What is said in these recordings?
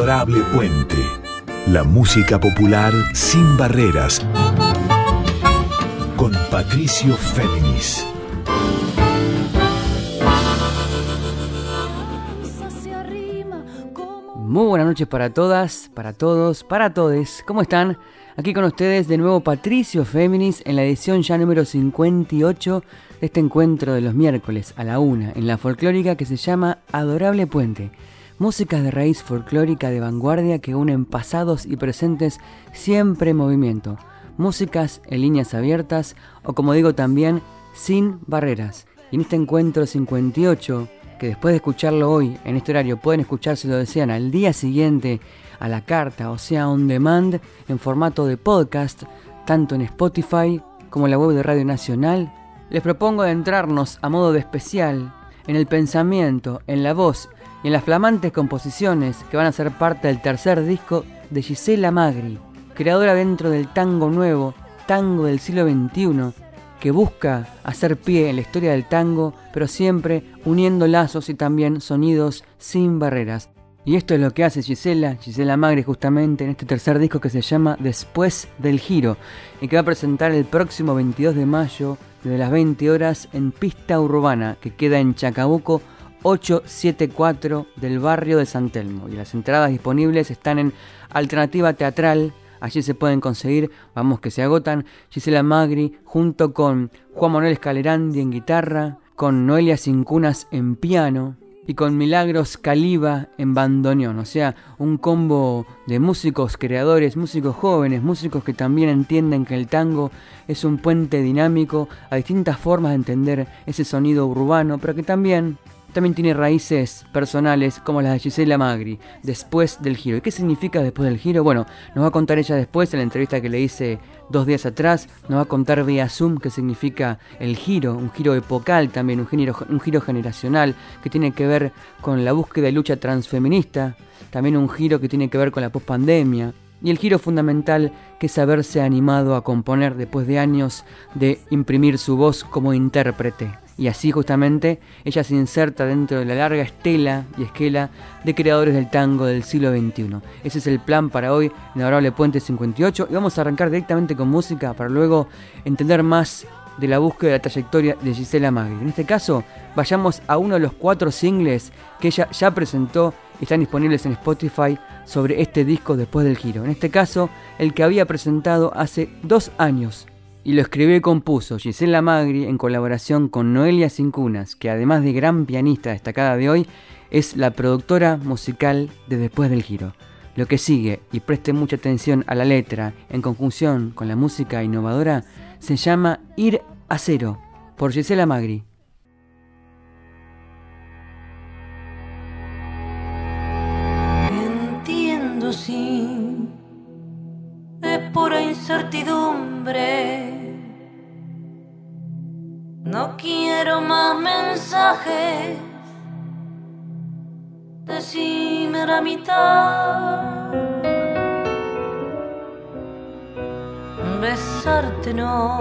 Adorable Puente. La música popular sin barreras. Con Patricio Féminis. Muy buenas noches para todas, para todos, para todes. ¿Cómo están? Aquí con ustedes de nuevo Patricio Féminis en la edición ya número 58 de este encuentro de los miércoles a la una en la folclórica que se llama Adorable Puente. Músicas de raíz folclórica de vanguardia que unen pasados y presentes siempre en movimiento. Músicas en líneas abiertas o como digo también sin barreras. Y en este encuentro 58 que después de escucharlo hoy en este horario pueden escuchar si lo desean al día siguiente a la carta, o sea, on demand en formato de podcast, tanto en Spotify como en la web de Radio Nacional, les propongo adentrarnos a modo de especial en el pensamiento, en la voz y en las flamantes composiciones que van a ser parte del tercer disco de Gisela Magri, creadora dentro del tango nuevo, tango del siglo XXI, que busca hacer pie en la historia del tango, pero siempre uniendo lazos y también sonidos sin barreras. Y esto es lo que hace Gisela, Gisela Magri justamente en este tercer disco que se llama Después del Giro y que va a presentar el próximo 22 de mayo desde las 20 horas en Pista Urbana que queda en Chacabuco 874 del barrio de San Telmo. Y las entradas disponibles están en Alternativa Teatral Allí se pueden conseguir, vamos que se agotan, Gisela Magri junto con Juan Manuel Escalerandi en guitarra, con Noelia Cincunas en piano y con Milagros Caliba en bandoneón. O sea, un combo de músicos creadores, músicos jóvenes, músicos que también entienden que el tango es un puente dinámico a distintas formas de entender ese sonido urbano, pero que también también tiene raíces personales como las de Gisela Magri, después del giro. ¿Y qué significa después del giro? Bueno, nos va a contar ella después en la entrevista que le hice dos días atrás, nos va a contar vía Zoom qué significa el giro, un giro epocal también, un giro, generacional que tiene que ver con la búsqueda de lucha transfeminista, también un giro que tiene que ver con la pospandemia. Y el giro fundamental que es haberse animado a componer después de años de imprimir su voz como intérprete y así justamente ella se inserta dentro de la larga estela y esquela de creadores del tango del siglo XXI. Ese es el plan para hoy en Adorable Puente 58 y vamos a arrancar directamente con música para luego entender más de la búsqueda de la trayectoria de Gisela Magri. En este caso, vayamos a uno de los cuatro singles que ella ya presentó y están disponibles en Spotify sobre este disco después del giro. En este caso, el que había presentado hace dos años, y lo escribió y compuso Gisela Magri en colaboración con Noelia Cincunas, que además de gran pianista destacada de hoy, es la productora musical de Después del Giro. Lo que sigue, y preste mucha atención a la letra en conjunción con la música innovadora, se llama Ir a Cero, por Gisela Magri. Incertidumbre no quiero más mensajes. Decime la mitad. Besarte no.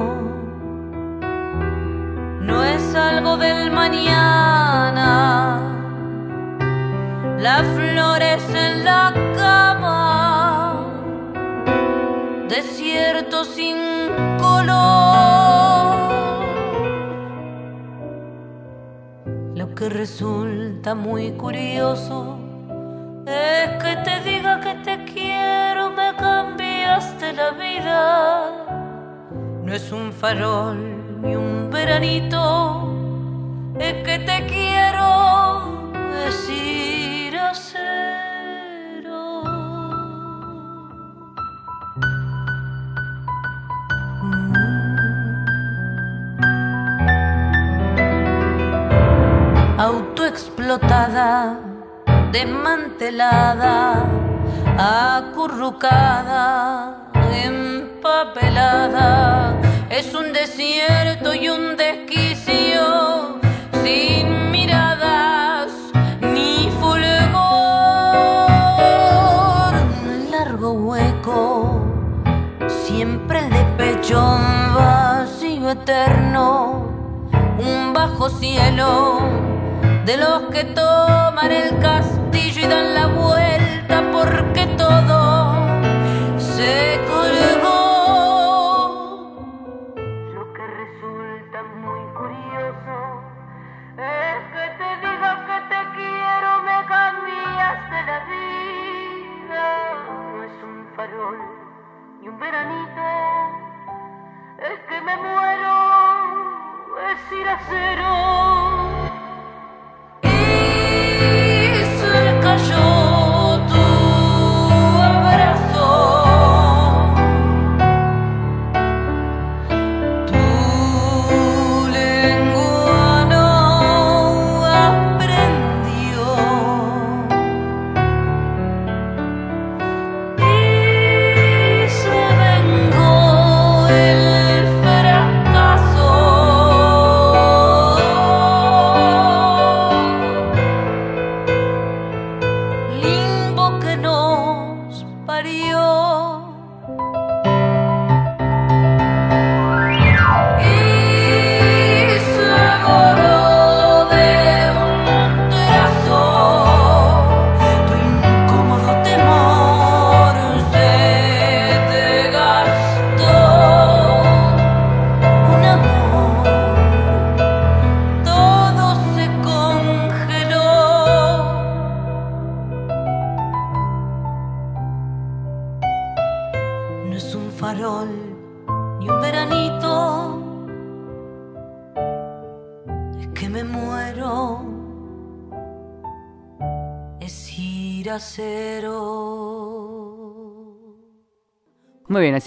No es algo del mañana. Las flores en la Desierto sin color. que resulta muy curioso es que te diga que te quiero, me cambiaste la vida. No es un farol ni un veranito, es que te quiero decir autoexplotada, desmantelada, acurrucada, empapelada. Es un desierto y un desquicio sin miradas ni fulgor. Un largo hueco, siempre el de pecho vacío eterno, un bajo cielo de los que toman el castillo y dan la vuelta por porque todo se colgó. Lo que resulta muy curioso es que te diga que te quiero, me cambiaste la vida. No es un farol ni un veranito, es que me muero, es ir a cero.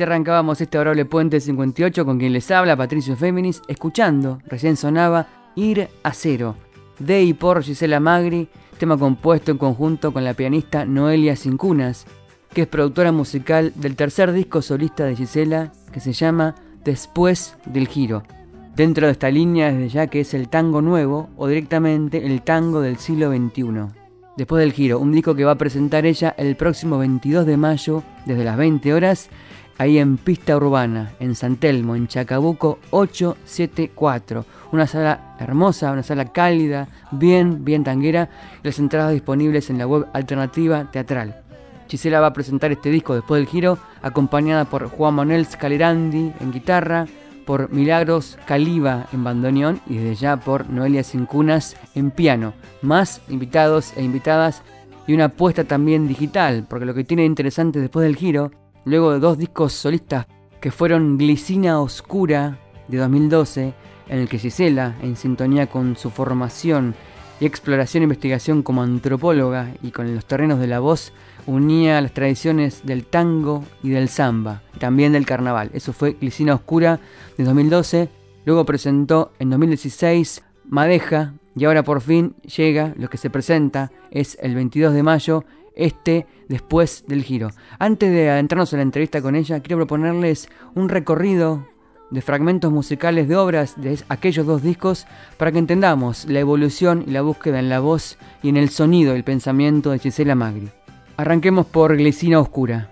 Arrancábamos este adorable Puente 58 con quien les habla, Patricio Féminis, escuchando, recién sonaba Ir a Cero, de y por Gisela Magri, tema compuesto en conjunto con la pianista Noelia Cincunas, que es productora musical del tercer disco solista de Gisela, que se llama Después del Giro. Dentro de esta línea, desde ya que es el tango nuevo o directamente el tango del siglo XXI. Después del giro, un disco que va a presentar ella el próximo 22 de mayo desde las 20 horas ahí en Pista Urbana, en San Telmo, en Chacabuco 874. Una sala hermosa, una sala cálida, bien, bien tanguera. Las entradas disponibles en la web Alternativa Teatral. Gisela va a presentar este disco después del giro, acompañada por Juan Manuel Scalerandi en guitarra, por Milagros Caliba en bandoneón y desde ya por Noelia Cincunas en piano. Más invitados e invitadas y una apuesta también digital, porque lo que tiene interesante después del giro luego de dos discos solistas que fueron Glicina Oscura de 2012, en el que Gisela, en sintonía con su formación y exploración e investigación como antropóloga y con los terrenos de la voz, unía las tradiciones del tango y del samba, también del carnaval. Eso fue Glicina Oscura de 2012. Luego presentó en 2016 Madeja y ahora por fin llega lo que se presenta, es el 22 de mayo este después del giro. Antes de adentrarnos en la entrevista con ella, quiero proponerles un recorrido de fragmentos musicales de obras de aquellos dos discos para que entendamos la evolución y la búsqueda en la voz y en el sonido del pensamiento de Gisela Magri. Arranquemos por Glecina Oscura.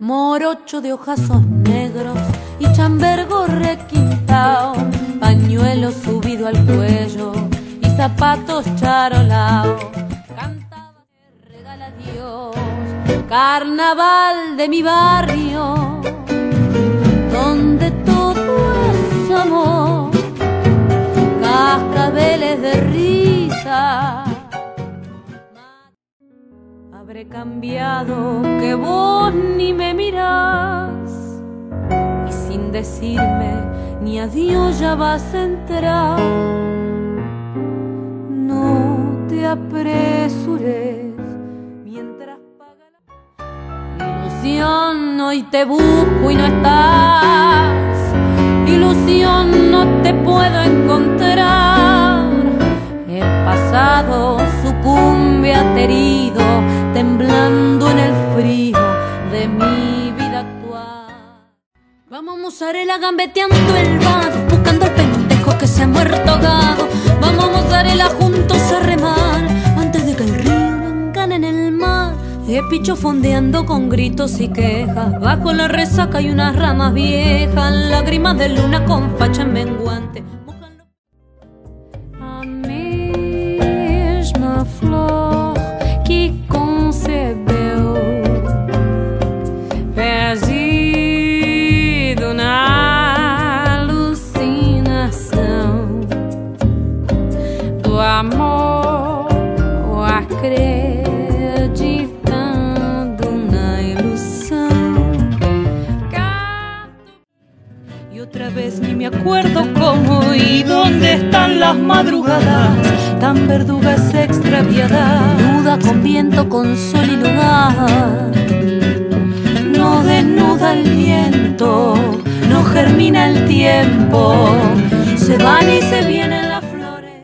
Morocho de ojazos negros y chambergo requintao, pañuelo subido al cuello zapatos charolaos. Cantaba que regala Dios, carnaval de mi barrio, donde todo es amor, cascabeles de risa. Habré cambiado que vos ni me mirás y sin decirme ni adiós ya vas a entrar apresures mientras paga la ilusión. Hoy te busco y no estás. Ilusión, no te puedo encontrar. El pasado sucumbe aterido, temblando en el frío de mi vida actual. Vamos, mozzarella, gambeteando el vado, buscando el pendejo que se ha muerto ahogado. Vamos, mozzarella, juntos a remar He picho fondeando con gritos y quejas. Bajo la resaca hay unas ramas viejas. Lágrimas de luna con facha menguante. A mesma flor que concebeu, perdido na alucinação do amor a crer. Cómo y dónde están las madrugadas, tan verdugas extraviadas, duda con viento, con sol y lugar. No desnuda el viento, no germina el tiempo, se van y se vienen las flores.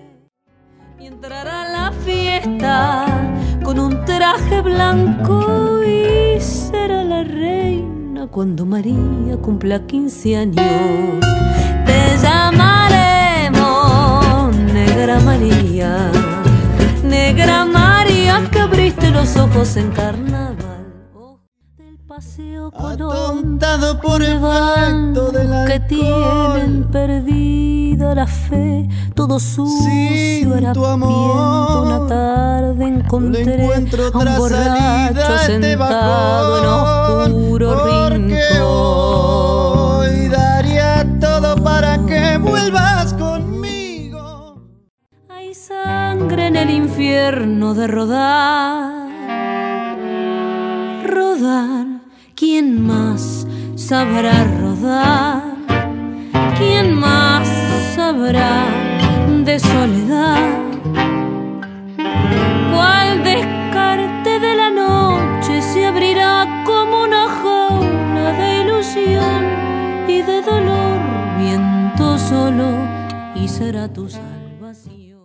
Y entrará la fiesta con un traje blanco y será la reina cuando María cumpla 15 años. Te llamaremos Negra María, Negra María que abriste los ojos en carnaval. Del paseo Atontado por efecto del que alcohol. tienen perdida la fe, todo sucio Sin era tu amor, Una tarde encontré a un borracho este sentado en oscuro porque vuelvas conmigo. Hay sangre en el infierno de rodar, rodar. ¿Quién más sabrá rodar? ¿Quién más sabrá de soledad? ¿Cuál descarte y será tu salvación.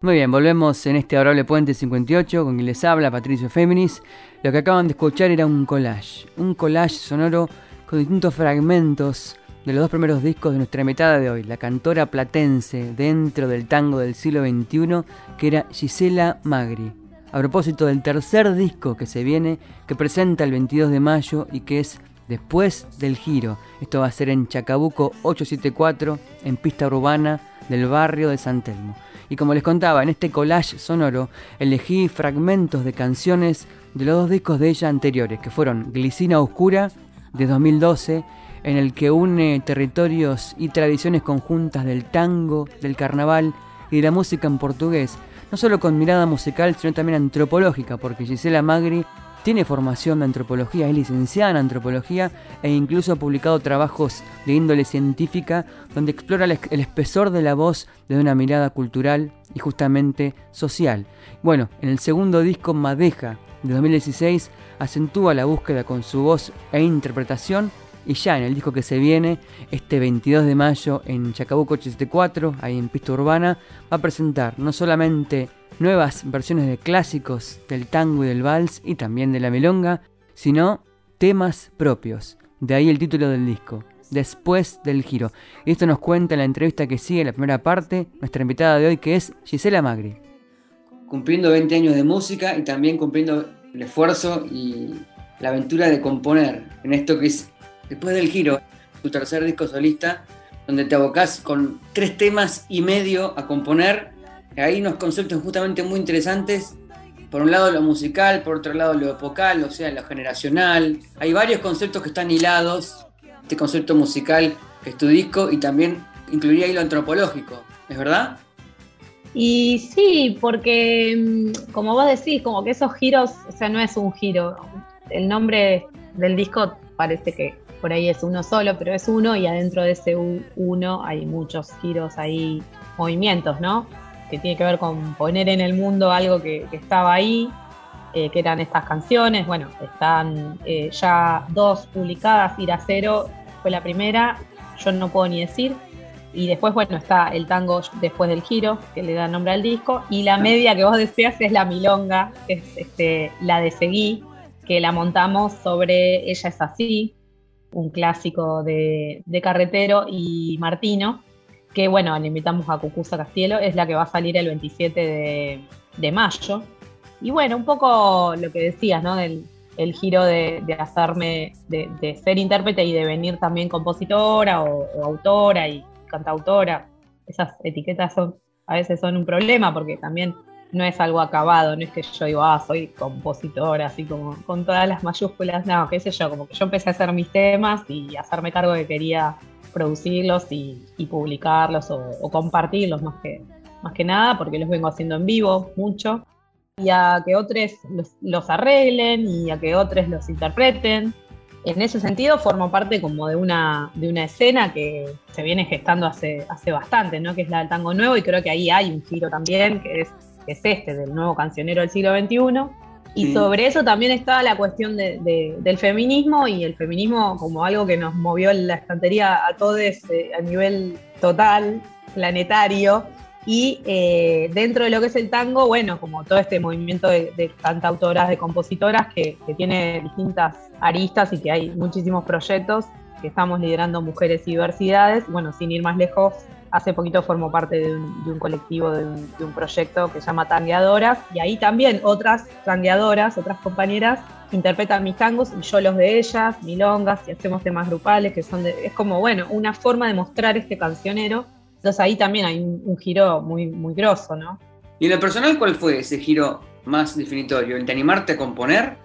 Muy bien, volvemos en este adorable Puente 58 con quien les habla Patricio Féminis. Lo que acaban de escuchar era un collage, un collage sonoro con distintos fragmentos de los dos primeros discos de nuestra invitada de hoy, la cantora platense dentro del tango del siglo XXI, que era Gisela Magri. A propósito del tercer disco que se viene, que presenta el 22 de mayo y que es Después del Giro. Esto va a ser en Chacabuco 874, en pista urbana del barrio de San Telmo. Y como les contaba, en este collage sonoro elegí fragmentos de canciones de los dos discos de ella anteriores, que fueron Glicina Oscura de 2012, en el que une territorios y tradiciones conjuntas del tango, del carnaval y de la música en portugués, no solo con mirada musical, sino también antropológica, porque Gisela Magri tiene formación de antropología, es licenciada en antropología e incluso ha publicado trabajos de índole científica donde explora el, espesor de la voz desde una mirada cultural y justamente social. Bueno, en el segundo disco Madeja de 2016 acentúa la búsqueda con su voz e interpretación y ya en el disco que se viene, este 22 de mayo en Chacabuco 874, ahí en Pista Urbana, va a presentar no solamente nuevas versiones de clásicos del tango y del vals y también de la milonga, sino temas propios. De ahí el título del disco, Después del Giro. Y esto nos cuenta en la entrevista que sigue la primera parte, nuestra invitada de hoy que es Gisela Magri. Cumpliendo 20 años de música y también cumpliendo el esfuerzo y la aventura de componer en esto que es Después del Giro, tu tercer disco solista, donde te abocás con tres temas y medio a componer. Hay unos conceptos justamente muy interesantes. Por un lado lo musical, por otro lado lo epocal, o sea, lo generacional. Hay varios conceptos que están hilados. Este concepto musical es tu disco y también incluiría ahí lo antropológico, ¿es verdad? Y sí, porque mm, como vos decís, como que esos giros, o sea, no es un giro. El nombre del disco parece que por ahí es uno solo, pero es uno y adentro de ese uno hay muchos giros ahí, movimientos, ¿no? Que tiene que ver con poner en el mundo algo que, que estaba ahí, eh, que eran estas canciones. Bueno, están eh, ya dos publicadas, Ir a Cero fue la primera, yo no puedo ni decir. Y después, bueno, está el tango después del giro, que le da nombre al disco. Y la media que vos decías es la milonga, que es este, la de Seguí, que la montamos sobre Ella es así, un clásico de, Carretero y Martino, que bueno, le invitamos a Cucuza Castielo, es la que va a salir el 27 de, mayo. Y bueno, un poco lo que decías, ¿no? Del el giro de, de hacerme, de, de ser intérprete y de venir también compositora o, o autora y cantautora. Esas etiquetas son, a veces son un problema porque también no es algo acabado, no es que yo digo, ah, soy compositora, así como con todas las mayúsculas, no, qué sé yo, como que yo empecé a hacer mis temas y hacerme cargo de que quería producirlos y, publicarlos o, o compartirlos más que, más que nada, porque los vengo haciendo en vivo mucho, y a que otros los, los arreglen y a que otros los interpreten. En ese sentido formo parte como de una, de una escena que se viene gestando hace, hace bastante, ¿no? que es la del tango nuevo, y creo que ahí hay un giro también, que es, que es este, del nuevo cancionero del siglo XXI. Y Sí. sobre eso también está la cuestión de- de- del feminismo y el feminismo como algo que nos movió la estantería a todos eh, a nivel total, planetario. Y eh, dentro de lo que es el tango, bueno, como todo este movimiento de, de cantautoras, de compositoras que, que tiene distintas aristas y que hay muchísimos proyectos que estamos liderando mujeres y diversidades. Bueno, sin ir más lejos, hace poquito formo parte de un, colectivo, de un, proyecto que se llama Tangueadoras, y ahí también otras tangueadoras, otras compañeras, interpretan mis tangos y yo los de ellas, milongas, y hacemos temas grupales, que son de, es como, bueno, una forma de mostrar este cancionero. Entonces ahí también hay un, un giro muy, muy grosso, ¿no? ¿Y en lo personal cuál fue ese giro más definitorio? ¿El de animarte a componer?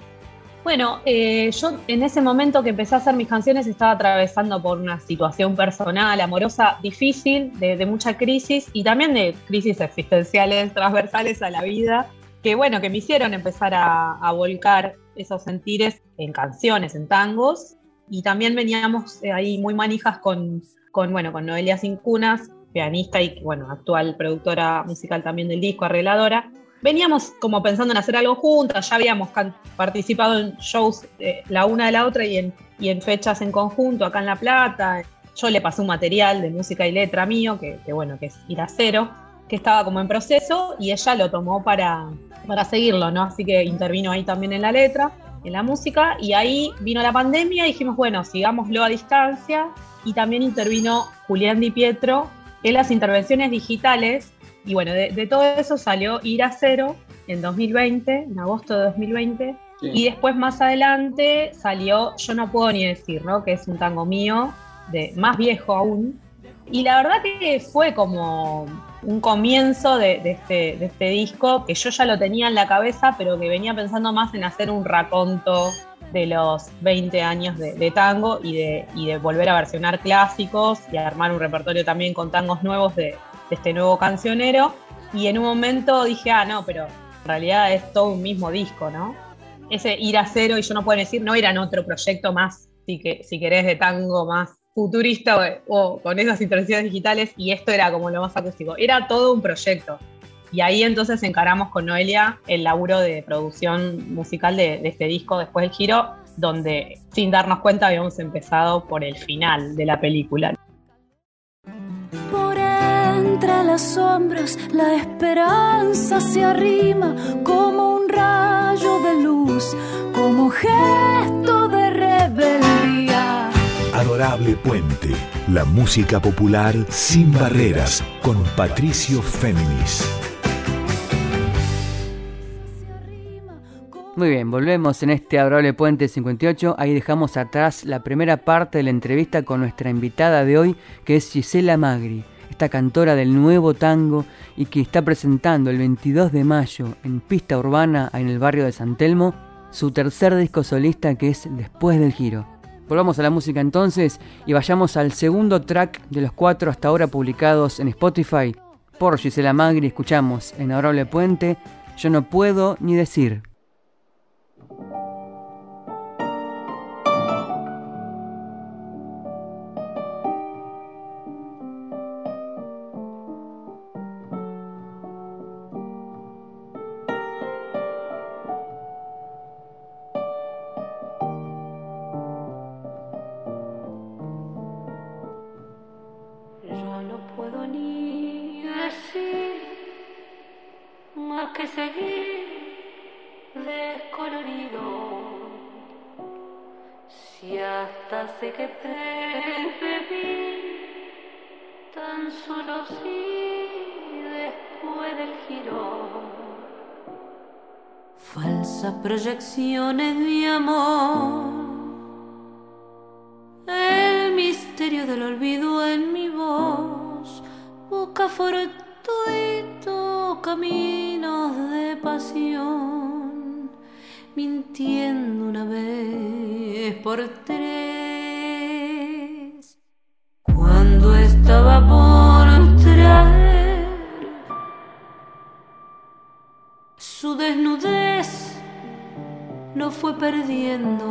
Bueno, eh, yo en ese momento que empecé a hacer mis canciones estaba atravesando por una situación personal, amorosa, difícil, de, mucha crisis y también de crisis existenciales transversales a la vida, que bueno, que me hicieron empezar a, a volcar esos sentires en canciones, en tangos, y también veníamos eh, ahí muy manijas con, con, bueno, con Noelia Cincunas, pianista y bueno, actual productora musical también del disco, arregladora, veníamos como pensando en hacer algo juntas, ya habíamos participado en shows la una de la otra y en, fechas en conjunto acá en La Plata. Yo le pasé un material de música y letra mío, que, que bueno, que es Ir a Cero, que estaba como en proceso y ella lo tomó para, para seguirlo, ¿no? Así que intervino ahí también en la letra, en la música, y ahí vino la pandemia y dijimos, bueno, sigámoslo a distancia, y también intervino Julián Di Pietro en las intervenciones digitales y bueno, de, de todo eso salió Ir a Cero en 2020, en agosto de 2020. Sí. Y después más adelante salió Yo no puedo ni decir, ¿no? Que es un tango mío, de más viejo aún. Y la verdad que fue como un comienzo de, de este, de este disco que yo ya lo tenía en la cabeza, pero que venía pensando más en hacer un raconto de los 20 años de, de tango y de, y de volver a versionar clásicos y a armar un repertorio también con tangos nuevos de, de este nuevo cancionero. Y en un momento dije, ah, no, pero en realidad es todo un mismo disco, ¿no? Ese ir a cero y yo no puedo decir, no eran otro proyecto más, si, que, si querés, de tango más futurista o, o con esas intervenciones digitales, y esto era como lo más acústico. Era todo un proyecto. Y ahí entonces encaramos con Noelia el laburo de producción musical de, de este disco después del giro, donde sin darnos cuenta habíamos empezado por el final de la película. Las sombras la esperanza se arrima como un rayo de luz, como gesto de rebeldía. Adorable Puente, la música popular sin barreras con Patricio Féminis. Muy bien, volvemos en este adorable Puente 58. Ahí dejamos atrás la primera parte de la entrevista con nuestra invitada de hoy, que es Gisela Magri, esta cantora del nuevo tango y que está presentando el 22 de mayo en Pista Urbana en el barrio de San Telmo su tercer disco solista que es Después del Giro. Volvamos a la música entonces y vayamos al segundo track de los cuatro hasta ahora publicados en Spotify. Por Gisela Magri escuchamos en Adorable Puente Yo no puedo ni decir. Sé que vi, tan solo si después del giro. Falsas proyecciones de amor. El misterio del olvido en mi voz busca fortuito caminos de pasión, mintiendo una vez por fue perdiendo.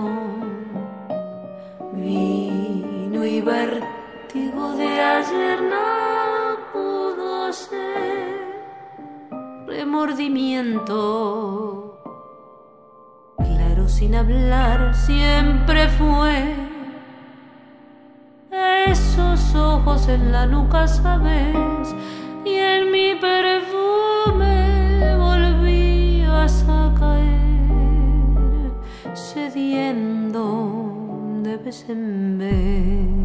Vino y vértigo de ayer no pudo ser remordimiento. Claro sin hablar siempre fue. Esos ojos en la nuca, sabes, cediendo de vez en vez.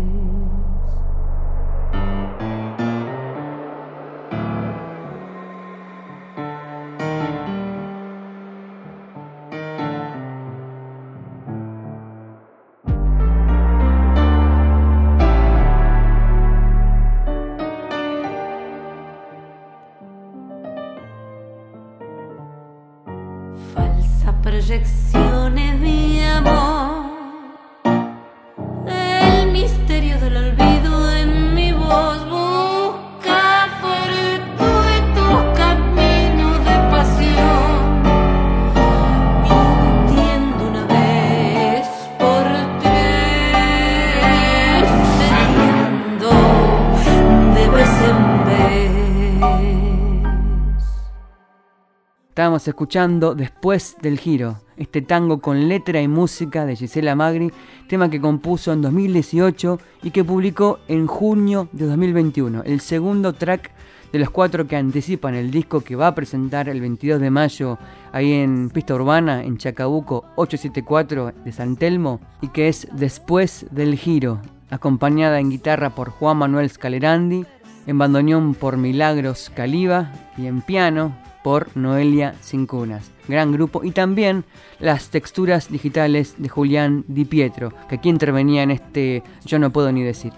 Escuchando Después del Giro, este tango con letra y música de Gisela Magri, tema que compuso en 2018 y que publicó en junio de 2021, el segundo track de los cuatro que anticipan el disco que va a presentar el 22 de mayo ahí en Pista Urbana, en Chacabuco 874 de San Telmo, y que es Después del Giro, acompañada en guitarra por Juan Manuel Scalerandi, en bandoneón por Milagros Caliba y en piano por Noelia Cincunas. Gran grupo. Y también las texturas digitales de Julián Di Pietro, que aquí intervenía en este Yo no puedo ni decir.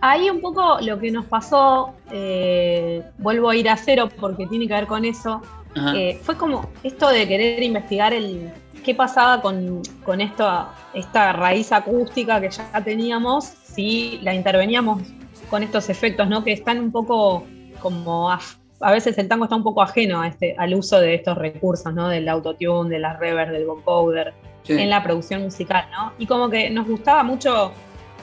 Ahí un poco lo que nos pasó, eh, vuelvo a ir a cero porque tiene que ver con eso, eh, fue como esto de querer investigar el qué pasaba con, con esto, esta raíz acústica que ya teníamos, si la interveníamos con estos efectos, ¿no? Que están un poco como af- a veces el tango está un poco ajeno a este, al uso de estos recursos, ¿no? Del autotune, de las reverb, del vocoder, en la producción musical, ¿no? Y como que nos gustaba mucho,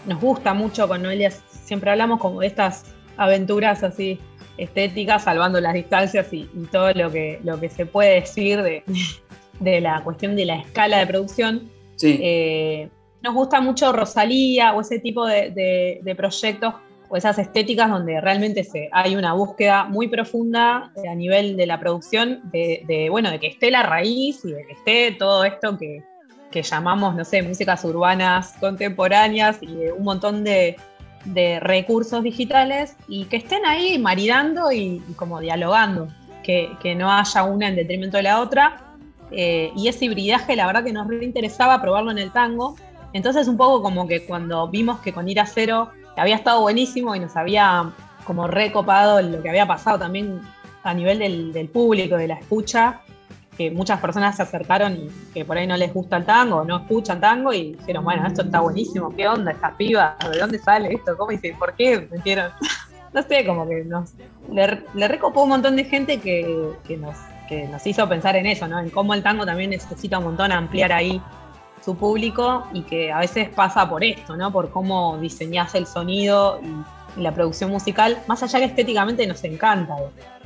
nos gusta mucho con Noelia, siempre hablamos como de estas aventuras así estéticas, salvando las distancias y, y todo lo que, lo que se puede decir de, de la cuestión de la escala de producción. Eh, nos gusta mucho Rosalía o ese tipo de, de- de proyectos o esas estéticas donde realmente se, hay una búsqueda muy profunda eh, a nivel de la producción, de, de, bueno, de que esté la raíz y de que esté todo esto que, que llamamos, no sé, músicas urbanas contemporáneas y un montón de, de recursos digitales y que estén ahí maridando y, como dialogando, que, que no haya una en detrimento de la otra. Eh, y ese hibridaje, la verdad que nos reinteresaba probarlo en el tango. Entonces, un poco como que cuando vimos que con Ir a Cero había estado buenísimo y nos había como recopado lo que había pasado también a nivel del, público, de la escucha, que muchas personas se acercaron y que por ahí no les gusta el tango, no escuchan tango y dijeron, bueno, esto está buenísimo, ¿qué onda esta piba? ¿De dónde sale esto? ¿Cómo dice? ¿Por qué metieron? no sé, como que nos le, le recopó un montón de gente que, que nos, que nos hizo pensar en eso, ¿no? En cómo el tango también necesita un montón ampliar ahí su público y que a veces pasa por esto, ¿no? Por cómo diseñás el sonido y, la producción musical, más allá que estéticamente nos encanta,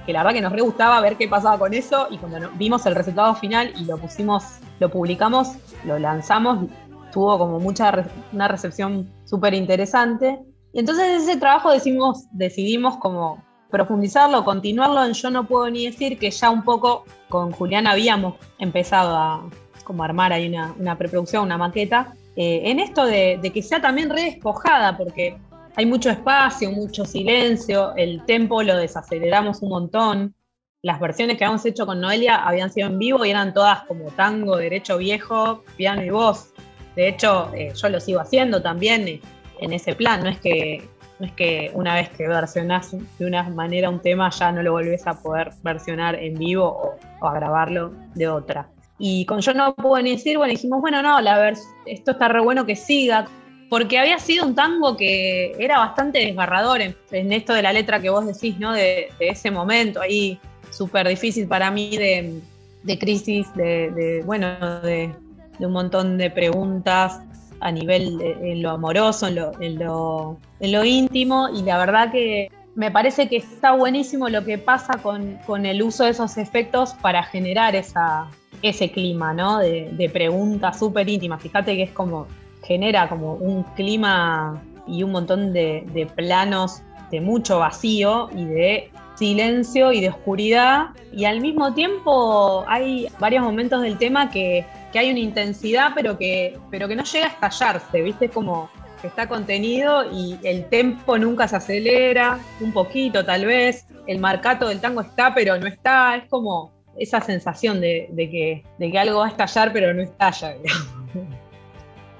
que la verdad que nos re gustaba ver qué pasaba con eso y cuando vimos el resultado final y lo pusimos, lo publicamos, lo lanzamos, tuvo como mucha una recepción súper interesante. Y entonces ese trabajo decidimos como profundizarlo, continuarlo en Yo no puedo ni decir que ya un poco con Julián habíamos empezado a como armar ahí una, preproducción, una maqueta, eh, en esto de, que sea también re despojada, porque hay mucho espacio, mucho silencio, el tempo lo desaceleramos un montón. Las versiones que habíamos hecho con Noelia habían sido en vivo y eran todas como tango, derecho viejo, piano y voz. De hecho, eh, yo lo sigo haciendo también eh, en ese plan. No es que no es que una vez que versionás de una manera un tema ya no lo volvés a poder versionar en vivo o a grabarlo de otra. Y con Yo no puedo ni decir, bueno, dijimos, bueno, no, la vers- esto está re bueno que siga, porque había sido un tango que era bastante desgarrador en, esto de la letra que vos decís, ¿no? De, ese momento ahí súper difícil para mí de, de crisis, de, bueno, de, de un montón de preguntas a nivel en lo amoroso, en lo, en lo, en lo íntimo, y la verdad que me parece que está buenísimo lo que pasa con, con el uso de esos efectos para generar esa, ese clima, ¿no? De, preguntas súper íntimas. Fíjate que es como, genera como un clima y un montón de, de planos de mucho vacío y de silencio y de oscuridad. Y al mismo tiempo hay varios momentos del tema que, que hay una intensidad, pero que, pero que no llega a estallarse, ¿viste? Como que está contenido y el tempo nunca se acelera, un poquito tal vez, el marcato del tango está, pero no está, es como esa sensación de, de que, de que algo va a estallar, pero no estalla. digamos.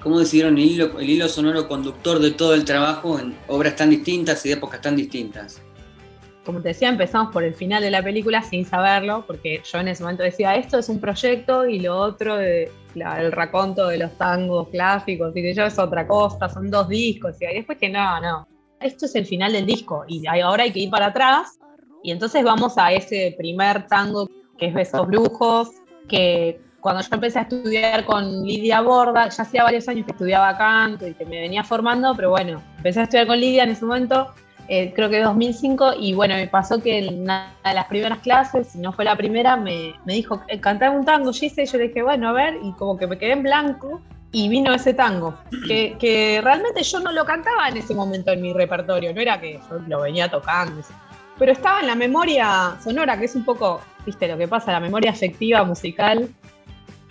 ¿Cómo decidieron el hilo, el hilo sonoro conductor de todo el trabajo en obras tan distintas y de épocas tan distintas? como te decía, empezamos por el final de la película sin saberlo, porque yo en ese momento decía, esto es un proyecto y lo otro, de, la- el raconto de los tangos clásicos, y que yo es otra cosa, son dos discos, y después que no, no, esto es el final del disco, y ahora hay que ir para atrás, y entonces vamos a ese primer tango que es Besos Brujos, que cuando yo empecé a estudiar con Lidia Borda, ya hacía varios años que estudiaba canto y que me venía formando, pero bueno, empecé a estudiar con Lidia en ese momento, eh, creo que 2005, y bueno, me pasó que en una de las primeras clases, si no fue la primera, me, me dijo, eh, cantame un tango, Gise, y yo le dije, bueno, a ver, y como que me quedé en blanco, y vino ese tango, que, que realmente yo no lo cantaba en ese momento en mi repertorio, no era que yo lo venía tocando, pero estaba en la memoria sonora, que es un poco, viste, lo que pasa, la memoria afectiva musical,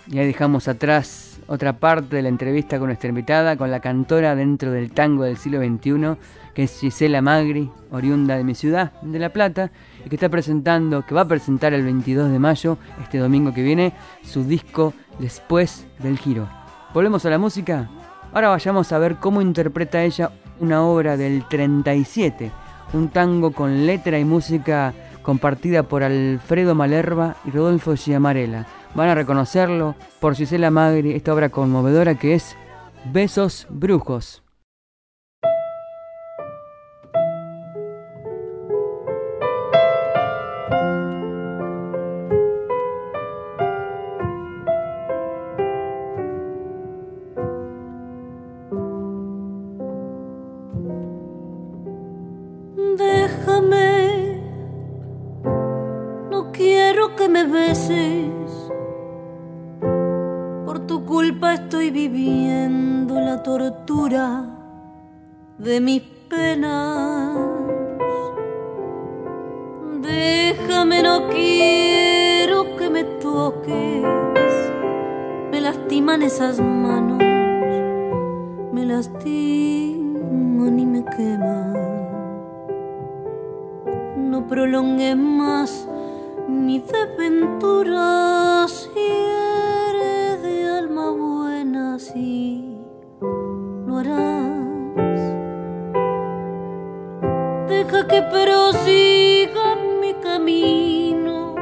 Y ahí dejamos atrás otra parte de la entrevista con nuestra invitada, con la cantora dentro del tango del siglo XXI, que es Gisela Magri, oriunda de mi ciudad, de La Plata, y que está presentando, que va a presentar el 22 de mayo, este domingo que viene, su disco Después del Giro. ¿Volvemos a la música? Ahora vayamos a ver cómo interpreta ella una obra del 37, un tango con letra y música compartida por Alfredo Malerva y Rodolfo Giamarella. Van a reconocerlo por Gisela Magri, esta obra conmovedora que es Besos Brujos. Penas. Déjame, no quiero que me toques. Me lastiman esas manos, me lastiman y me queman no prolongue más mi desventura si eres de alma buena, sí lo harás. Que prosiga mi camino,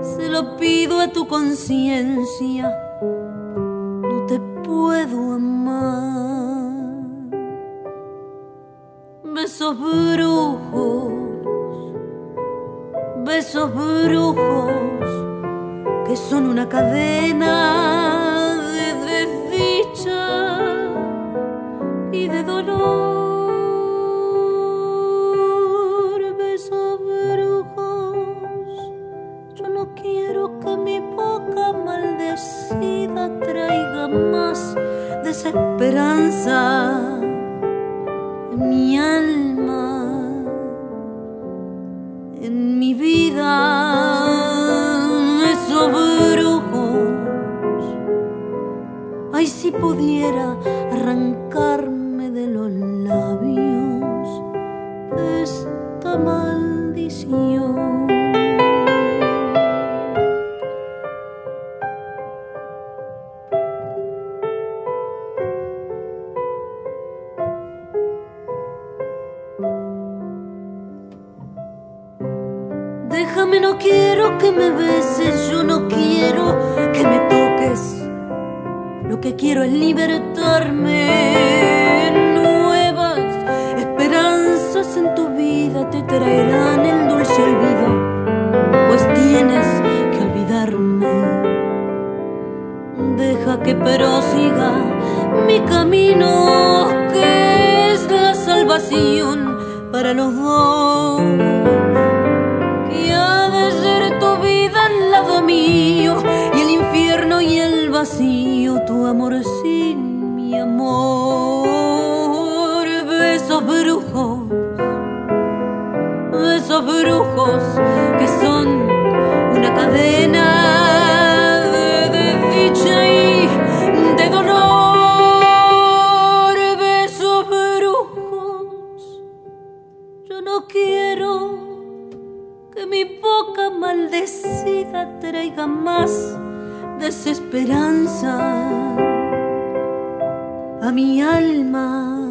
se lo pido a tu conciencia, no te puedo amar. Besos brujos, besos brujos, que son una cadena en mi alma, en mi vida, esos brujos. Ay, si pudiera Déjame, no quiero que me beses, yo no quiero que me toques. Lo que quiero es libertarme. Nuevas esperanzas en tu vida te traerán el dulce olvido, pues tienes que olvidarme. que prosiga mi camino, que es la salvación para los dos. Y el infierno y el vacío, tu amor sin mi amor. Besos brujos, besos brujos que son una cadena maldecida traiga más desesperanza a mi alma,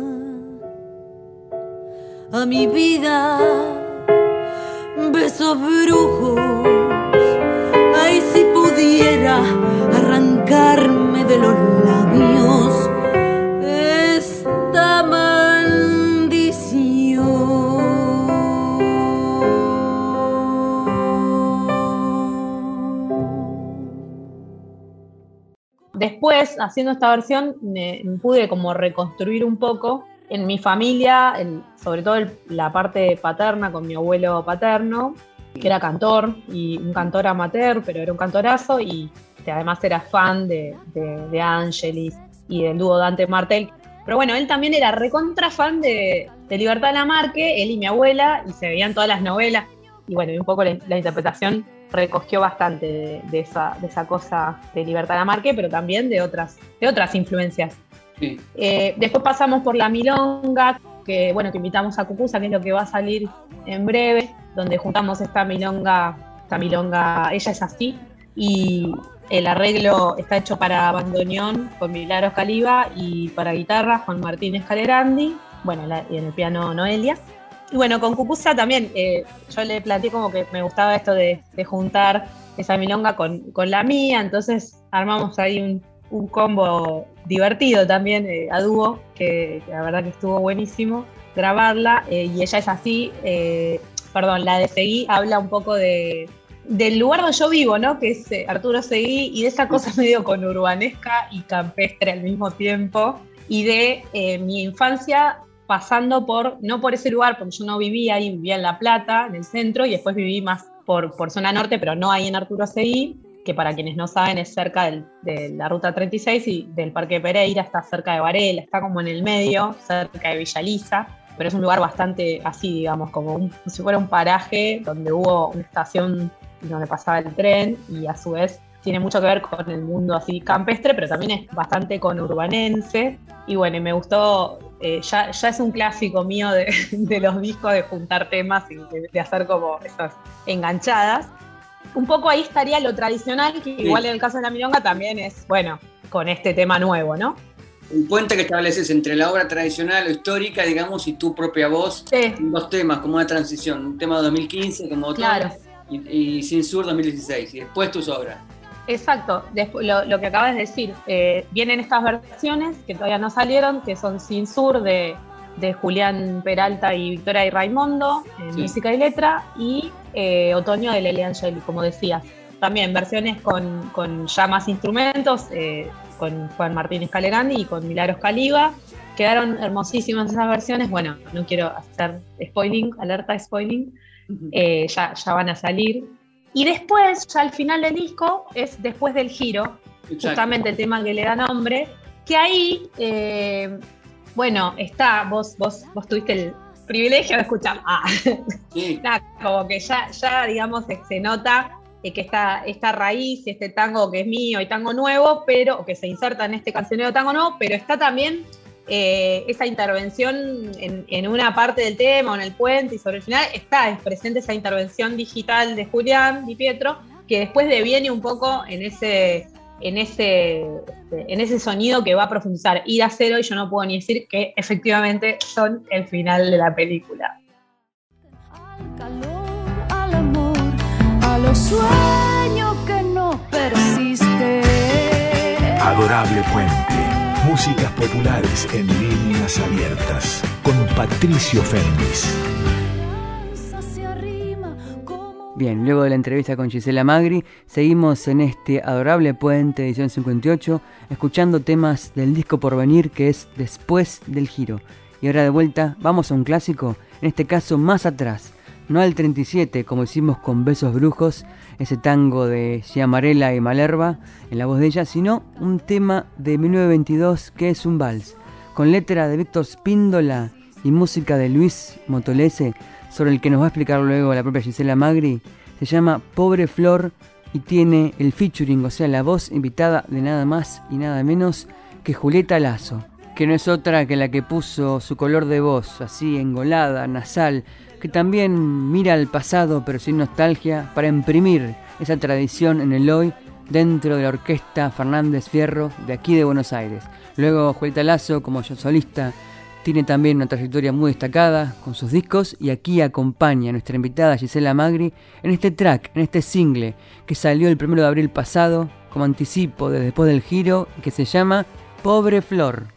a mi vida. Besos brujos, ay si pudiera arrancarme de los Después, haciendo esta versión, me, pude como reconstruir un poco en mi familia, sobre todo la parte paterna con mi abuelo paterno, que era cantor y un cantor amateur, pero era un cantorazo y que además era fan de, de, Angelis y del dúo Dante Martel. Pero bueno, él también era recontra fan de, de Libertad Lamarque, él y mi abuela, y se veían todas las novelas. Y bueno, un poco la interpretación recogió bastante de, de esa, de esa cosa de Libertad Lamarque, pero también de otras, de otras influencias. Sí. Eh, después pasamos por la milonga, que bueno, que invitamos a Cucusa, que es lo que va a salir en breve, donde juntamos esta milonga, esta milonga, ella es así, y el arreglo está hecho para bandoneón con Milagros Caliba y para guitarra Juan Martínez Calerandi, bueno, la- y en el piano Noelia. Y bueno, con Cucusa también, eh, yo le planteé como que me gustaba esto de, juntar esa milonga con, con la mía, entonces armamos ahí un, combo divertido también eh, a dúo, que, la verdad que estuvo buenísimo grabarla, eh, y ella es así, eh, perdón, la de Seguí habla un poco de, del lugar donde yo vivo, ¿no? Que es Arturo Seguí, y de esa cosa medio conurbanesca y campestre al mismo tiempo, y de mi infancia pasando por, no por ese lugar, porque yo no vivía ahí, vivía en La Plata, en el centro, y después viví más por, por zona norte, pero no ahí en Arturo Seguí, que para quienes no saben es cerca del- de la ruta 36 y del Parque Pereira, está cerca de Varela, está como en el medio, cerca de Villaliza, pero es un lugar bastante así, digamos, como, un- si fuera un paraje donde hubo una estación donde pasaba el tren y a su vez tiene mucho que ver con el mundo así campestre, pero también es bastante conurbanense. Y bueno, y me gustó, eh, ya, ya es un clásico mío de, de los discos de juntar temas y de, de hacer como esas enganchadas. Un poco ahí estaría lo tradicional, que igual en el caso de la milonga también es, bueno, con este tema nuevo, ¿no? Un puente que estableces entre la obra tradicional o histórica, digamos, y tu propia voz. Sí. Dos temas, como una transición. Un tema de 2015, como otro. Claro. Y, y Sin Sur 2016. Y después tus obras. Exacto, lo, lo que acabas de decir, eh, vienen estas versiones que todavía no salieron, que son Sin Sur de, de Julián Peralta y Victoria y Raimundo, en Sí. música y letra, y eh, Otoño de Lele Angeli, como decías. También versiones con, con ya más instrumentos, eh, con Juan Martínez Calegandi y con Milagros Caliba. Quedaron hermosísimas esas versiones. Bueno, no quiero hacer spoiling, alerta spoiling, eh, ya, ya van a salir. Y después, ya al final del disco, es después del giro, Exacto. justamente el tema que le da nombre, que ahí, eh, bueno, está, vos, vos, vos tuviste el privilegio de escuchar, ah, Sí. nada, como que ya, ya digamos, se, nota eh, que está esta raíz, y este tango que es mío y tango nuevo, pero, o que se inserta en este cancionero tango nuevo, pero está también eh, esa intervención en, en una parte del tema o en el puente y sobre el final está es presente esa intervención digital de Julián Di Pietro que después deviene un poco en ese en ese en ese sonido que va a profundizar ir a cero y yo no puedo ni decir que efectivamente son el final de la película. Al calor, al amor, a los sueños que no persisten. Adorable Puente. Músicas populares en líneas abiertas. Con Patricio Fernández. Bien, luego de la entrevista con Gisela Magri, seguimos en este adorable puente edición 58, escuchando temas del disco por venir que es Después del Giro. Y ahora de vuelta, vamos a un clásico, en este caso más atrás, no al 37 como hicimos con Besos Brujos, ese tango de Giamarella y Malerva en la voz de ella, sino un tema de 1922 que es un vals, con letra de Víctor Spíndola y música de Luis Motolese sobre el que nos va a explicar luego la propia Gisela Magri, se llama Pobre Flor y tiene el featuring, o sea, la voz invitada de nada más y nada menos que Julieta Lazo, que no es otra que la que puso su color de voz, así engolada, nasal, que también mira al pasado pero sin nostalgia para imprimir esa tradición en el hoy dentro de la orquesta Fernández Fierro de aquí de Buenos Aires. Luego Julieta Lazo como yo solista tiene también una trayectoria muy destacada con sus discos y aquí acompaña a nuestra invitada Gisela Magri en este track, en este single que salió el 1 de abril pasado como anticipo de después del giro que se llama Pobre Flor.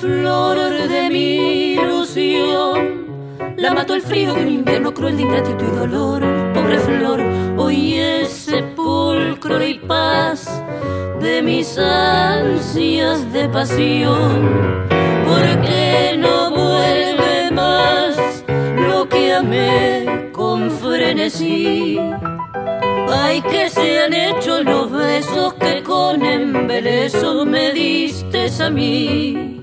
Flor de mi ilusión. La mató el frío de un invierno cruel de ingratitud y dolor. Pobre flor, hoy es sepulcro y paz de mis ansias de pasión. Porque no vuelve más lo que amé con frenesí. Ay, que se han hecho los besos que con embeleso me diste a mí.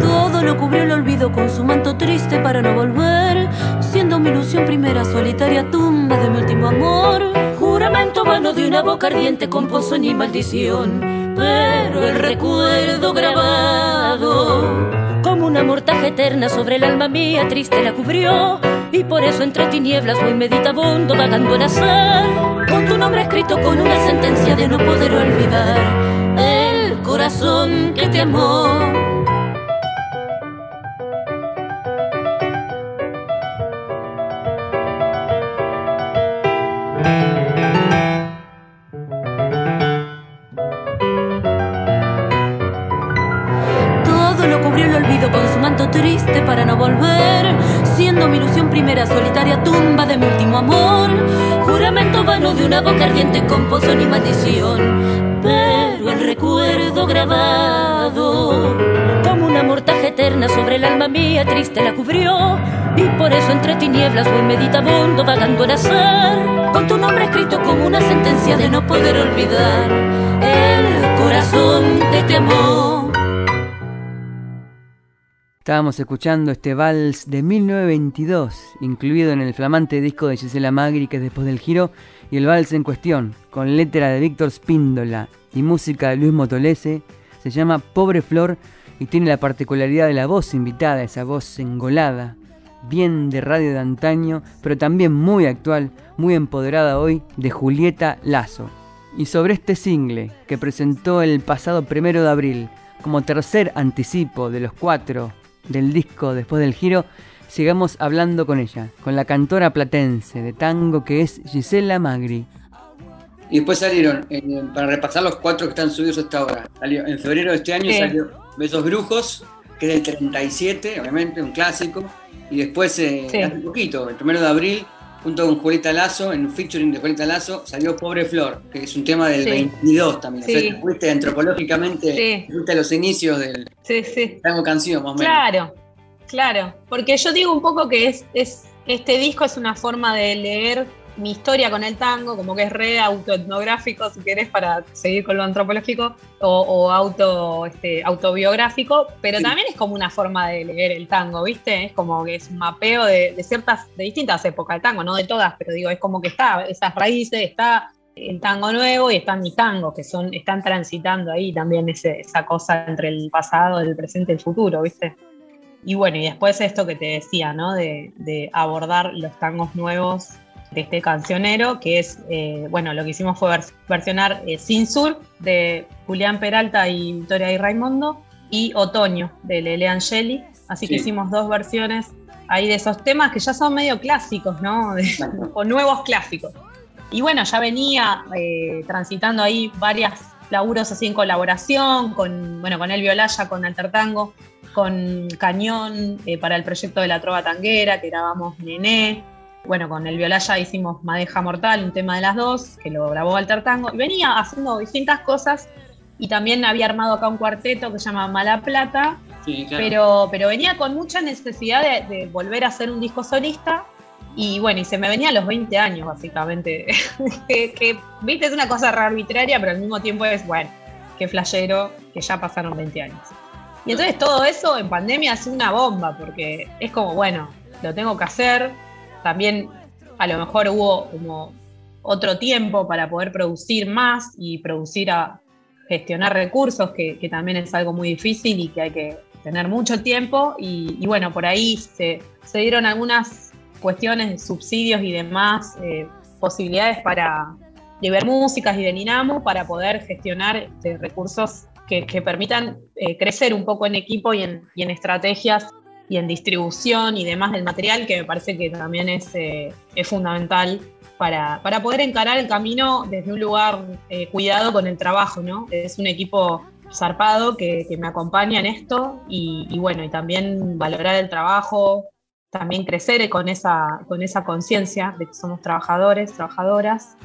Todo lo cubrió el olvido con su manto triste para no volver, siendo mi ilusión primera solitaria tumba de mi último amor. Juramento vano de una boca ardiente con pozo ni maldición, pero el recuerdo grabado como una eterna sobre el alma mía triste la cubrió. Y por eso entre tinieblas voy meditabundo vagando al azar. Con tu nombre escrito con una sentencia de no poder olvidar. El corazón que te amó una boca ardiente con pozo ni maldición, pero el recuerdo grabado como una mortaja eterna sobre el alma mía triste la cubrió y por eso entre tinieblas voy meditabundo vagando al azar con tu nombre escrito como una sentencia de no poder olvidar el corazón te amor. Estábamos escuchando este vals de 1922, incluido en el flamante disco de Gisela Magri que es después del giro, y el vals en cuestión, con letra de Víctor Spíndola y música de Luis Motolese, se llama Pobre Flor y tiene la particularidad de la voz invitada, esa voz engolada, bien de radio de antaño, pero también muy actual, muy empoderada hoy, de Julieta Lazo. Y sobre este single, que presentó el pasado primero de abril, como tercer anticipo de los cuatro del disco Después del Giro, sigamos hablando con ella, con la cantora platense de tango que es Gisela Magri. Y después salieron, para repasar los cuatro que están subidos hasta ahora, salió, en febrero de este año salió Besos Brujos, que es del 37, obviamente, un clásico, y después, eh, hace poquito, el primero de abril, junto con Julieta Lazo, en un featuring de Julieta Lazo, salió Pobre Flor, que es un tema del 22 también. Sí. O fuiste antropológicamente, fuiste los inicios del tango canción, más o menos. Claro, claro. Porque yo digo un poco que es, es este disco es una forma de leer mi historia con el tango, como que es re autoetnográfico, si querés, para seguir con lo antropológico, o, auto, este, autobiográfico, pero también es como una forma de leer el tango, ¿viste? Es como que es un mapeo de, ciertas, de distintas épocas del tango, no de todas, pero digo, es como que está, esas raíces, está el tango nuevo y están mis tangos, que son, están transitando ahí también esa cosa entre el pasado, el presente y el futuro, ¿viste? Y bueno, y después esto que te decía, ¿no? De, de abordar los tangos nuevos de este cancionero, que es, eh, bueno, lo que hicimos fue versionar eh, Sin Sur de Julián Peralta y Victoria y Raimundo y Otoño de Lele Angeli. Así que hicimos dos versiones ahí de esos temas que ya son medio clásicos, ¿no? o nuevos clásicos. Y bueno, ya venía eh, transitando ahí varias laburos así en colaboración, con, bueno, con El Violaya, con Alter Tango, con Cañón, eh, para el proyecto de la Trova Tanguera, que grabamos Nené. Bueno, con El Violaya hicimos Madeja Mortal, un tema de las dos, que lo grabó Alter Tango. Y venía haciendo distintas cosas y también había armado acá un cuarteto que se llama Mala Plata, pero, pero venía con mucha necesidad de, volver a hacer un disco solista. Y bueno, y se me venía a los 20 años, básicamente. que, viste, es una cosa arbitraria, pero al mismo tiempo es, bueno, qué flashero, que ya pasaron 20 años. Y entonces todo eso en pandemia es una bomba, porque es como, bueno, lo tengo que hacer. También a lo mejor hubo como otro tiempo para poder producir más y producir a gestionar recursos, que, también es algo muy difícil y que hay que tener mucho tiempo y, bueno, por ahí se, dieron algunas cuestiones de subsidios y demás eh, posibilidades para de músicas y de Ninamo para poder gestionar este, recursos que, permitan eh, crecer un poco en equipo y en, y en, estrategias y en distribución y demás del material, que me parece que también es, eh, es fundamental para, para, poder encarar el camino desde un lugar cuidado con el trabajo, ¿no? Es un equipo zarpado que, me acompaña en esto y, bueno, y también valorar el trabajo, también crecer con esa, con esa conciencia de que somos trabajadores, trabajadoras.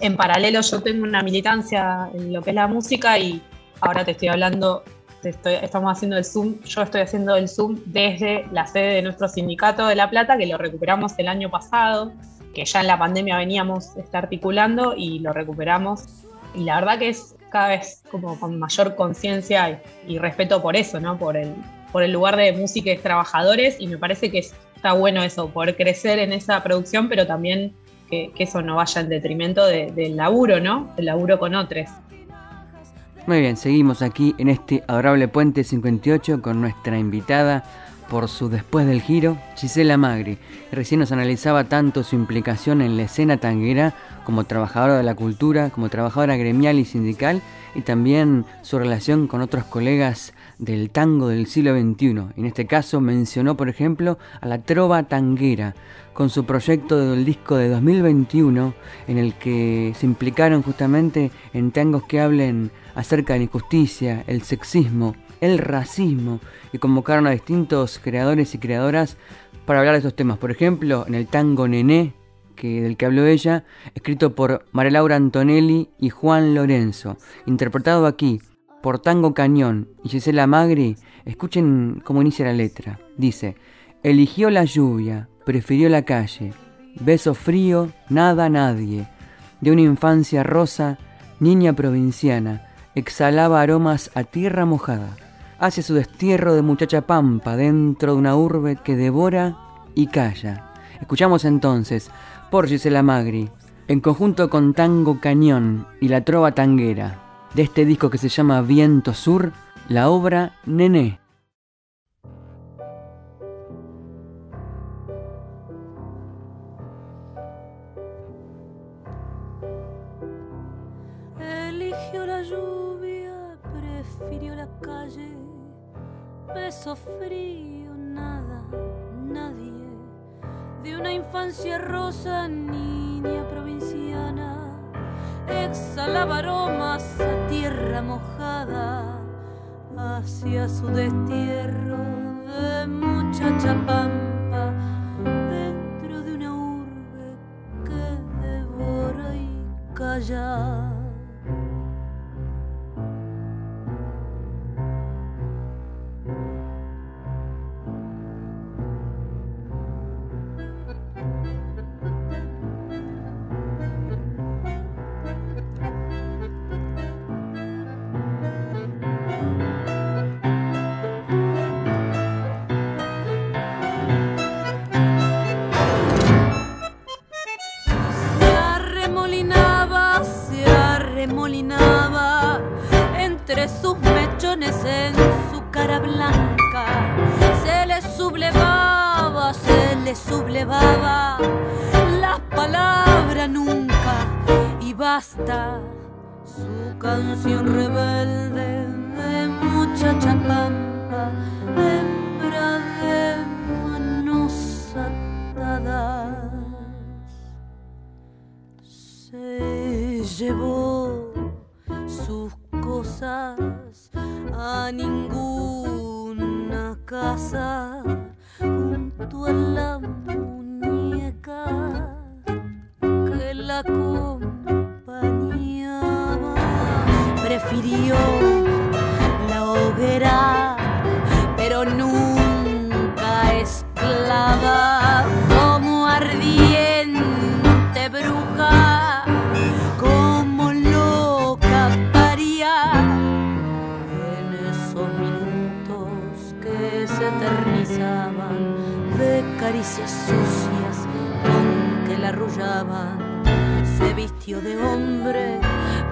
En paralelo yo tengo una militancia en lo que es la música y ahora te estoy hablando, estamos haciendo el Zoom, yo estoy haciendo el Zoom desde la sede de nuestro sindicato de La Plata, que lo recuperamos el año pasado, que ya en la pandemia veníamos está articulando y lo recuperamos. Y la verdad que es cada vez como con mayor conciencia y, respeto por eso, ¿no? Por el, por el lugar de músicos trabajadores y me parece que está bueno eso, poder crecer en esa producción, pero también que, eso no vaya en detrimento del laburo, ¿no? Del laburo con otros. Muy bien, seguimos aquí en este adorable Puente 58 con nuestra invitada por su Después del Giro, Gisela Magri. Recién nos analizaba tanto su implicación en la escena tanguera como trabajadora de la cultura, como trabajadora gremial y sindical, y también su relación con otros colegas del tango del siglo XXI. En este caso mencionó, por ejemplo, a la Trova Tanguera, con su proyecto del disco de 2021, en el que se implicaron justamente en tangos que hablen acerca de la injusticia, el sexismo, el racismo, y convocaron a distintos creadores y creadoras para hablar de estos temas. Por ejemplo, en el tango Nené, que, del que habló ella, escrito por María Laura Antonelli y Juan Lorenzo, interpretado aquí por Tango Cañón y Gisela Magri, escuchen cómo inicia la letra. Dice, eligió la lluvia, prefirió la calle, beso frío, nada nadie, de una infancia rosa, niña provinciana, exhalaba aromas a tierra mojada. Hace su destierro de muchacha pampa dentro de una urbe que devora y calla. Escuchamos entonces por Gisela Magri, en conjunto con Tango Cañón y La Trova Tanguera, de este disco que se llama Viento Sur, la obra Nené. Una infancia rosa, niña provinciana, exhalaba aromas a tierra mojada hacia su destierro de muchacha pampa dentro de una urbe que devora y calla.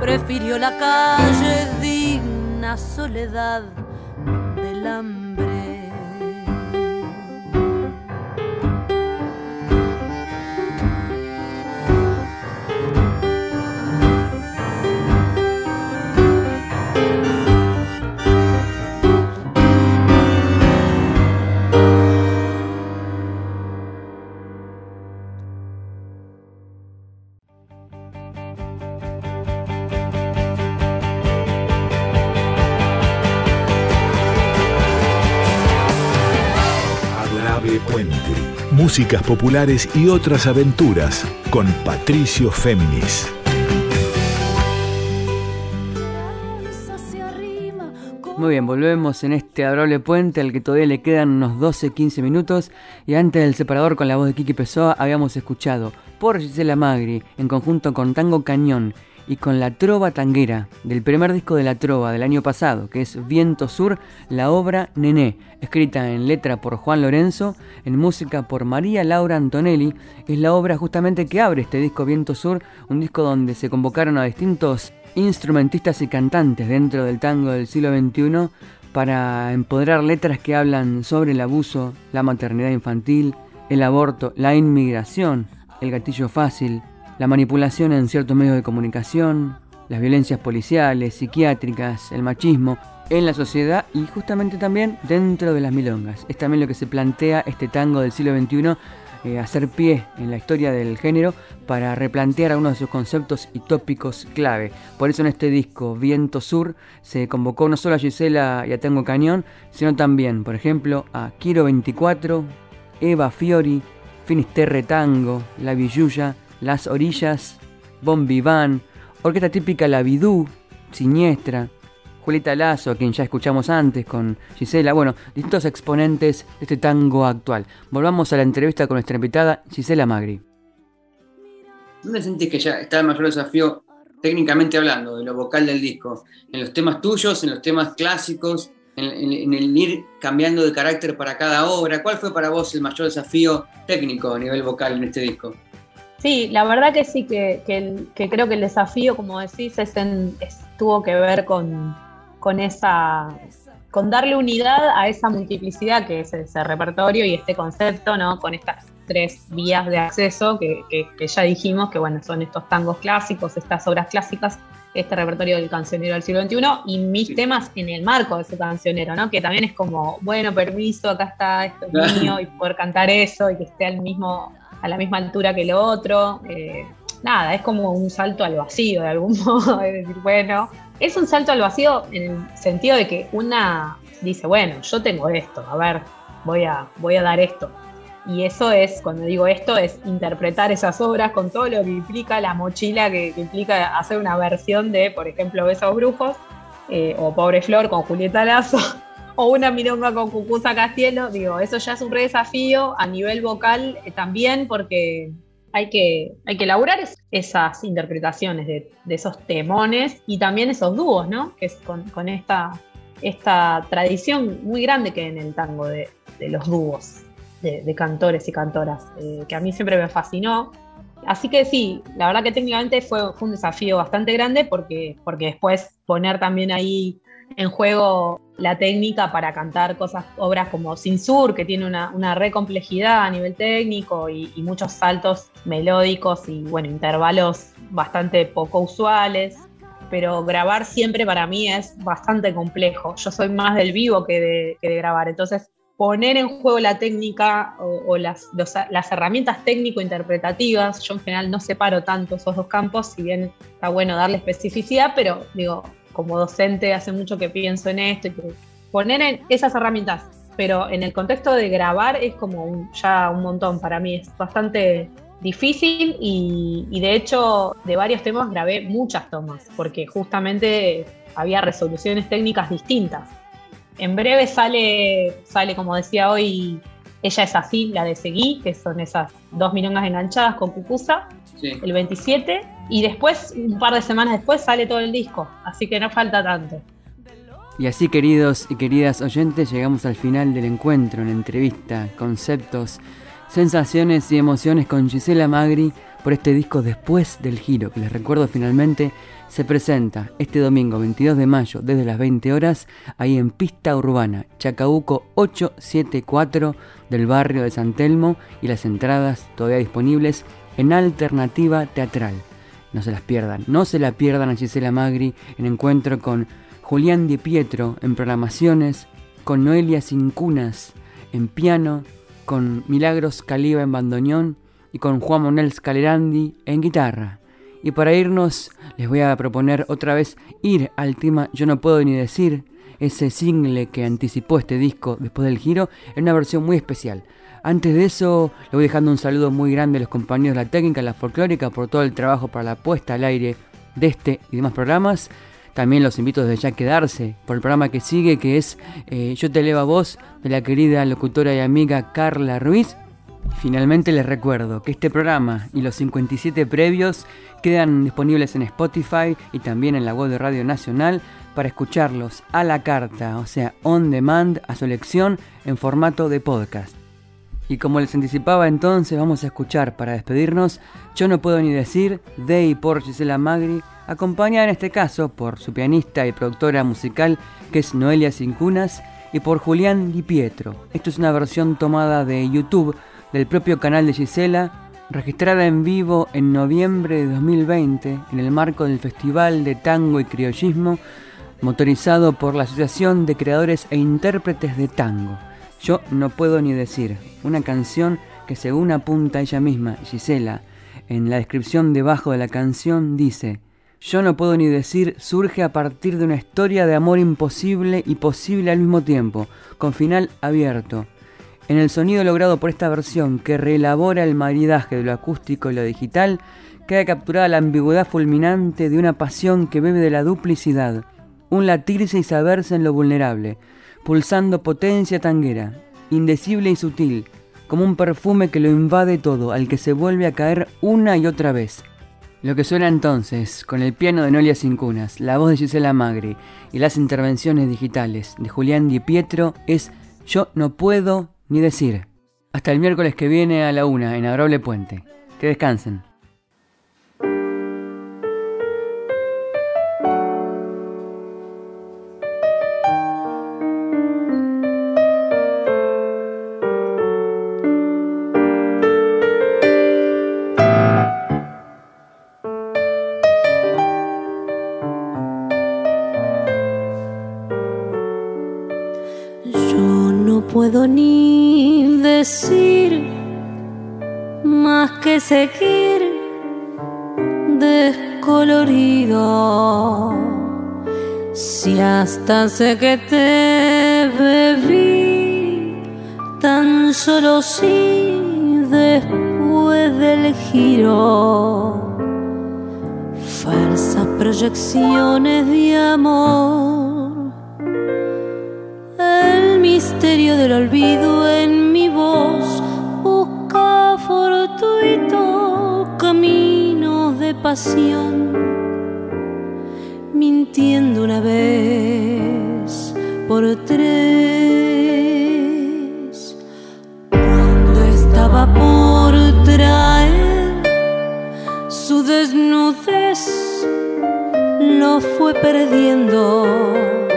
Prefirió la calle digna soledad del hambre. Músicas populares y otras aventuras con Patricio Féminis. Muy bien, volvemos en este adorable puente al que todavía le quedan unos 12-15 minutos y antes del separador con la voz de Kiki Pessoa habíamos escuchado por Gisela Magri en conjunto con Tango Cañón y con La Trova Tanguera del primer disco de La Trova del año pasado que es Viento Sur, la obra Nené, escrita en letra por Juan Lorenzo, en música por María Laura Antonelli, es la obra justamente que abre este disco Viento Sur, un disco donde se convocaron a distintos instrumentistas y cantantes dentro del tango del siglo XXI para empoderar letras que hablan sobre el abuso, la maternidad infantil, el aborto, la inmigración, el gatillo fácil, la manipulación en ciertos medios de comunicación, las violencias policiales, psiquiátricas, el machismo en la sociedad y justamente también dentro de las milongas. Es también lo que se plantea este tango del siglo XXI eh, hacer pie en la historia del género para replantear algunos de sus conceptos y tópicos clave. Por eso en este disco, Viento Sur, se convocó no solo a Gisela y a Tango Cañón, sino también, por ejemplo, a Kiro 24, Eva Fiori, Finisterre Tango, La Villuya, Las Orillas, Bon Vivant, Orquesta Típica La Vidú, Siniestra, Julieta Lazo, quien ya escuchamos antes con Gisela, bueno, distintos exponentes de este tango actual. Volvamos a la entrevista con nuestra invitada Gisela Magri. ¿Dónde sentís que ya está el mayor desafío, técnicamente hablando, de lo vocal del disco? ¿En los temas tuyos, en los temas clásicos, en, en- en el ir cambiando de carácter para cada obra? ¿Cuál fue para vos el mayor desafío técnico a nivel vocal en este disco? Sí, la verdad que sí, que, que el- que creo que el desafío, como decís, es en- es- tuvo que ver con, con esa con darle unidad a esa multiplicidad que es ese repertorio y este concepto, ¿no? Con estas tres vías de acceso que, que- que ya dijimos que bueno, son estos tangos clásicos, estas obras clásicas, este repertorio del cancionero del siglo XXI y mis temas en el marco de ese cancionero, ¿no? Que también es como, bueno, permiso, acá está, esto es mío, y poder cantar eso y que esté al mismo, a la misma altura que lo otro. eh, nada, es como un salto al vacío de algún modo, es decir, bueno, es un salto al vacío en el sentido de que una dice, bueno, yo tengo esto, a ver, voy a, voy a dar esto. Y eso es, cuando digo esto, es interpretar esas obras con todo lo que implica la mochila que, implica hacer una versión de, por ejemplo, Besos Brujos, eh, o Pobre Flor con Julieta Lazo, o una milonga con Cucuza Castielo. Digo, eso ya es un re desafío a nivel vocal eh, también, porque hay que, hay que elaborar es- esas interpretaciones de, esos temones y también esos dúos, ¿no? Que es con, esta, esta tradición muy grande que hay en el tango de, de los dúos, de, de cantores y cantoras, eh, que a mí siempre me fascinó. Así que sí, la verdad que técnicamente fue, fue un desafío bastante grande porque, porque después poner también ahí en juego la técnica para cantar cosas, obras como Sin Sur, que tiene una, una re complejidad a nivel técnico y, muchos saltos melódicos y bueno, intervalos bastante poco usuales. Pero grabar siempre para mí es bastante complejo. Yo soy más del vivo que de, que de grabar. Entonces, poner en juego la técnica o, las, las herramientas técnico-interpretativas. Yo en general no separo tanto esos dos campos, si bien está bueno darle especificidad, pero digo, como docente hace mucho que pienso en esto y poner en esas herramientas, pero en el contexto de grabar es como ya un montón para mí, es bastante difícil y, y de hecho de varios temas grabé muchas tomas, porque justamente había resoluciones técnicas distintas. En breve sale, sale como decía hoy, ella es así, la de Seguí, que son esas dos milongas enganchadas con el 27, y después, un par de semanas después, sale todo el disco, así que no falta tanto. Y así, queridos y queridas oyentes, llegamos al final del encuentro, en entrevista, conceptos, sensaciones y emociones con Gisela Magri por este disco Después del Giro, que les recuerdo finalmente se presenta este domingo 22 de mayo desde las 20 horas ahí en Pista Urbana, Chacabuco 874 del barrio de San Telmo y las entradas todavía disponibles en Alternativa Teatral. No se las pierdan, no se la pierdan a Gisela Magri en encuentro con Julián Di Pietro en programaciones, con Noelia Cincunas en piano, con Milagros Caliba en bandoneón y con Juan Manuel Scalerandi en guitarra. Y para irnos, les voy a proponer otra vez ir al tema Yo no puedo ni decir, ese single que anticipó este disco después del giro, en una versión muy especial. Antes de eso, le voy dejando un saludo muy grande a los compañeros de la técnica, la folclórica, por todo el trabajo para la puesta al aire de este y demás programas. También los invito desde ya a quedarse por el programa que sigue, que es eh, Yo te elevo a voz, de la querida locutora y amiga Carla Ruiz. Finalmente les recuerdo que este programa y los 57 previos quedan disponibles en Spotify y también en la web de Radio Nacional para escucharlos a la carta, o sea, on demand, a su elección en formato de podcast. Y como les anticipaba entonces, vamos a escuchar para despedirnos Yo no puedo ni decir de y por Gisela Magri, acompañada en este caso por su pianista y productora musical que es Noelia Cincunas y por Julián Di Pietro. Esto es una versión tomada de YouTube del propio canal de Gisela, registrada en vivo en noviembre de 2020 en el marco del Festival de Tango y Criollismo, motorizado por la Asociación de Creadores e Intérpretes de Tango. Yo no puedo ni decir, una canción que según apunta ella misma, Gisela, en la descripción debajo de la canción dice, yo no puedo ni decir surge a partir de una historia de amor imposible y posible al mismo tiempo, con final abierto, en el sonido logrado por esta versión, que reelabora el maridaje de lo acústico y lo digital, queda capturada la ambigüedad fulminante de una pasión que bebe de la duplicidad, un latirse y saberse en lo vulnerable, pulsando potencia tanguera, indecible y sutil, como un perfume que lo invade todo, al que se vuelve a caer una y otra vez. Lo que suena entonces, con el piano de Nolia Cincunas, la voz de Gisela Magri y las intervenciones digitales de Julián Di Pietro, es Yo no puedo ni decir. Hasta el miércoles que viene a la una en Adorable Puente. Que descansen. Seguir descolorido. Si hasta sé que te bebí, tan solo si después del giro, falsas proyecciones de amor, el misterio del olvido en busca pasión, mintiendo una vez por tres. Cuando estaba por traer su desnudez, lo fue perdiendo.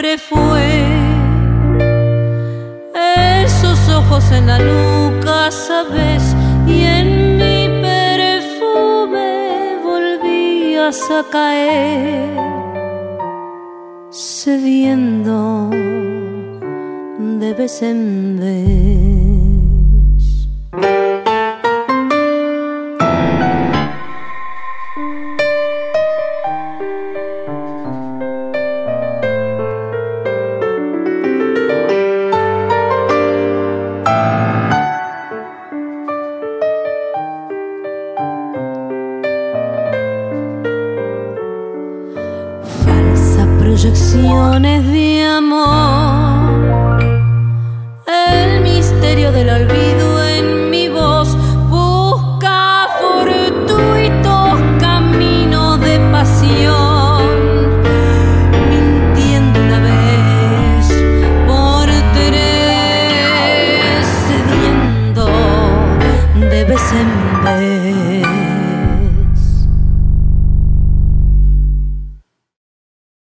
siempre fue. Esos ojos en la nuca, sabes, y en mi perfume volvías a caer, cediendo de vez en vez.